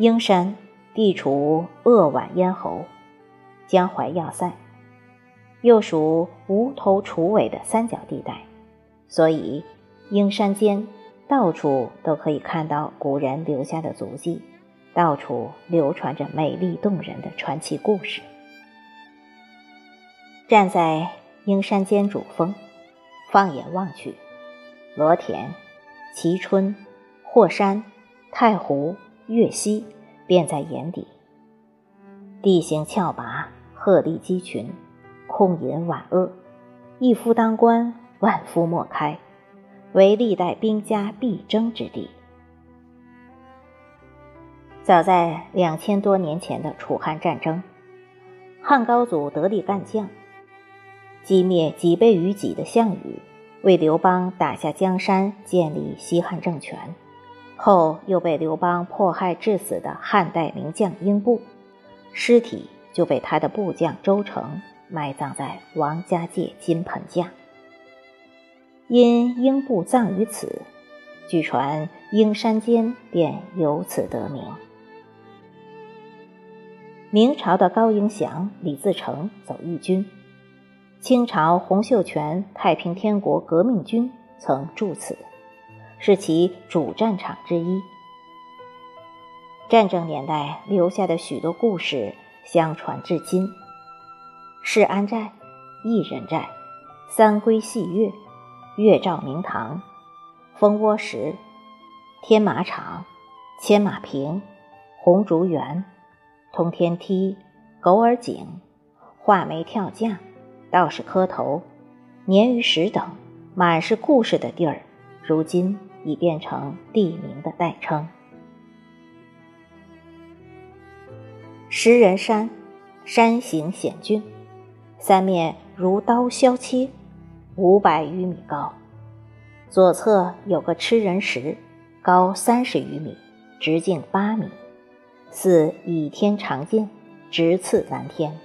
鹰山地处鄂皖咽喉、江淮要塞，又属无头楚尾的三角地带，所以鹰山间到处都可以看到古人留下的足迹，到处流传着美丽动人的传奇故事。站在鹰山间主峰，放眼望去，罗田、蕲春、霍山、太湖。月溪便在眼底，地形峭拔，鹤立鸡群，空隐晚恶，一夫当关，万夫莫开，为历代兵家必争之地。早在两千多年前的楚汉战争，汉高祖得力干将，击灭几倍于己的项羽，为刘邦打下江山，建立西汉政权。后又被刘邦迫害致死的汉代名将英布，尸体就被他的部将周成埋葬在王家界金盆架。因英布葬于此，据传英山间便由此得名。明朝的高迎祥、李自成走义军，清朝洪秀全太平天国革命军曾驻此。是其主战场之一。战争年代留下的许多故事相传至今：世安寨、一人寨、三归戏月、月照明堂、蜂窝石、天马场、牵马坪、红竹园、通天梯、狗耳井、画眉跳架、道士磕头、鲶鱼石等，满是故事的地儿，如今。已变成地名的代称。石人山，山形险峻，三面如刀削切，五百余米高。左侧有个吃人石，高三十余米，直径八米，似倚天长剑，直刺蓝天。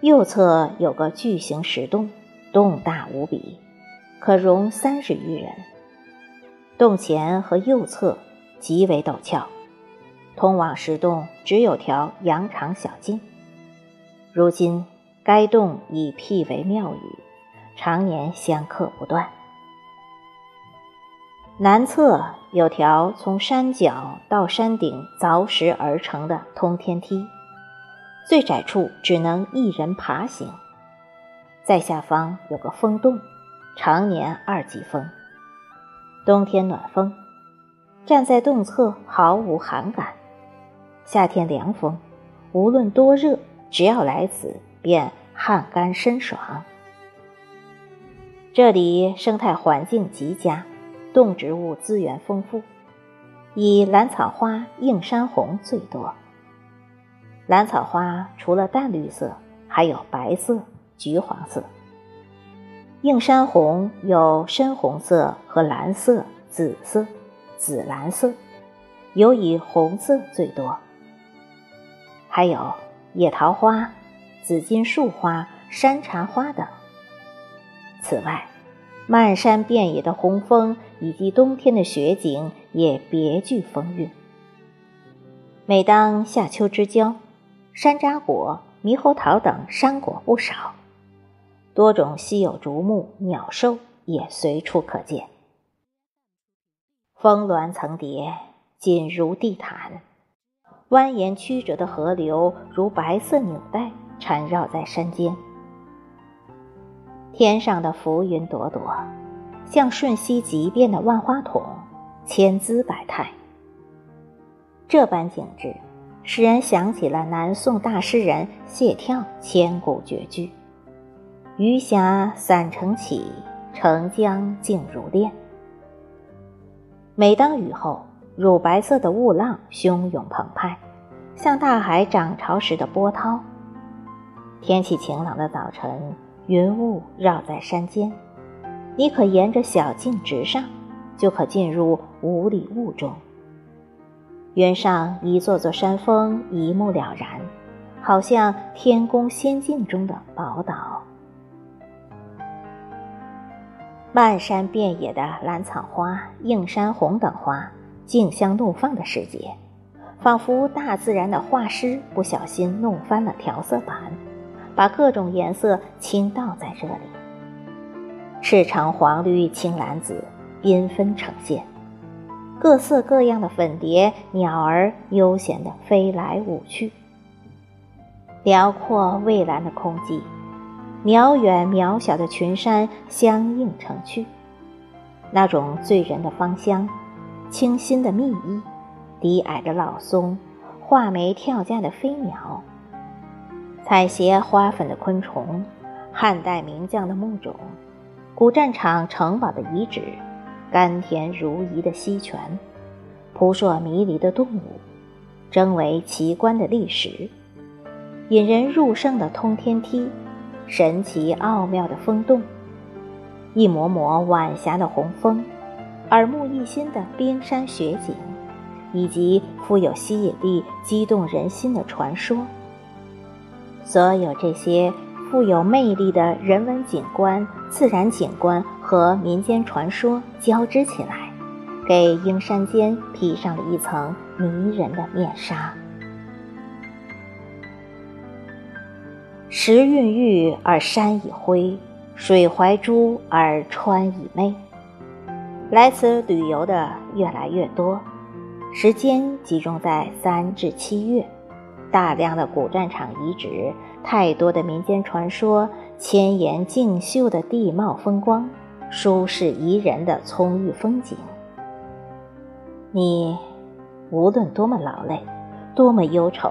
右侧有个巨型石洞，洞大无比，可容三十余人。洞前和右侧极为陡峭，通往石洞只有条羊肠小径。如今该洞已辟为庙宇，常年香客不断。南侧有条从山脚到山顶凿石而成的通天梯，最窄处只能一人爬行。在下方有个风洞，常年二级风。冬天暖风，站在洞侧毫无寒感；夏天凉风，无论多热，只要来此便汗干身爽。这里生态环境极佳，动植物资源丰富，以兰草花、映山红最多。兰草花除了淡绿色，还有白色、橘黄色。映山红有深红色和蓝色、紫色、紫蓝色，尤以红色最多。还有野桃花、紫金树花、山茶花等。此外，漫山遍野的红枫以及冬天的雪景也别具风韵。每当夏秋之交，山楂果、猕猴桃等山果不少。多种稀有竹木、鸟兽也随处可见。峰峦层叠，紧如地毯；蜿蜒曲折的河流如白色纽带缠绕在山间。天上的浮云朵朵，像瞬息即变的万花筒，千姿百态。这般景致，使人想起了南宋大诗人谢眺千古绝句。余霞散成绮，澄江静如练。每当雨后，乳白色的雾浪汹涌澎湃，像大海涨潮时的波涛。天气晴朗的早晨，云雾绕在山间，你可沿着小径直上，就可进入五里雾中。云上一座座山峰一目了然，好像天宫仙境中的宝岛。漫山遍野的兰草花、映山红等花竞相怒放的时节，仿佛大自然的画师不小心弄翻了调色板，把各种颜色倾倒在这里。赤橙黄绿青蓝紫，缤纷呈现，各色各样的粉蝶、鸟儿悠闲地飞来舞去。辽阔蔚蓝的空际，渺远渺小的群山相映成趣。那种醉人的芳香，清新的蜜意，低矮的老松，画眉跳架的飞鸟，采撷花粉的昆虫，汉代名将的墓冢，古战场城堡的遗址，甘甜如饴的溪泉，扑朔迷离的动物，真为奇观的历史，引人入胜的通天梯，神奇奥妙的风洞。一抹抹晚霞的红枫，耳目一新的冰山雪景，以及富有吸引力、激动人心的传说。所有这些富有魅力的人文景观、自然景观和民间传说交织起来，给鹰山间披上了一层迷人的面纱。时韵郁而山已灰。水怀珠而川已媚，来此旅游的越来越多，时间集中在三至七月，大量的古战场遗址，太多的民间传说，千岩竞秀的地貌风光，舒适宜人的葱郁风景。你无论多么劳累，多么忧愁，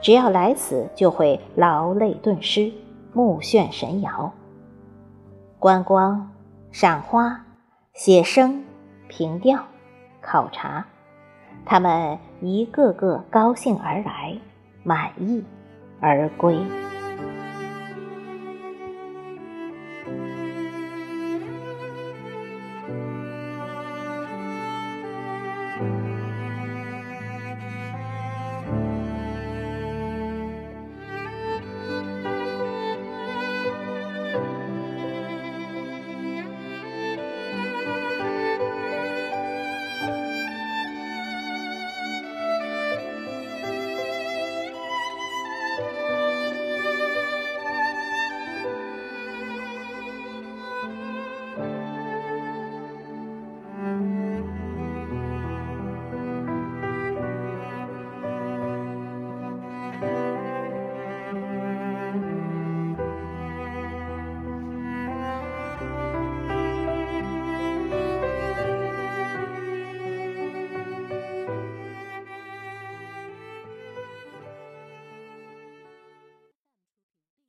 只要来此，就会劳累顿失，目眩神摇。观光、赏花、写生、凭吊、考察，他们一个个高兴而来，满意而归。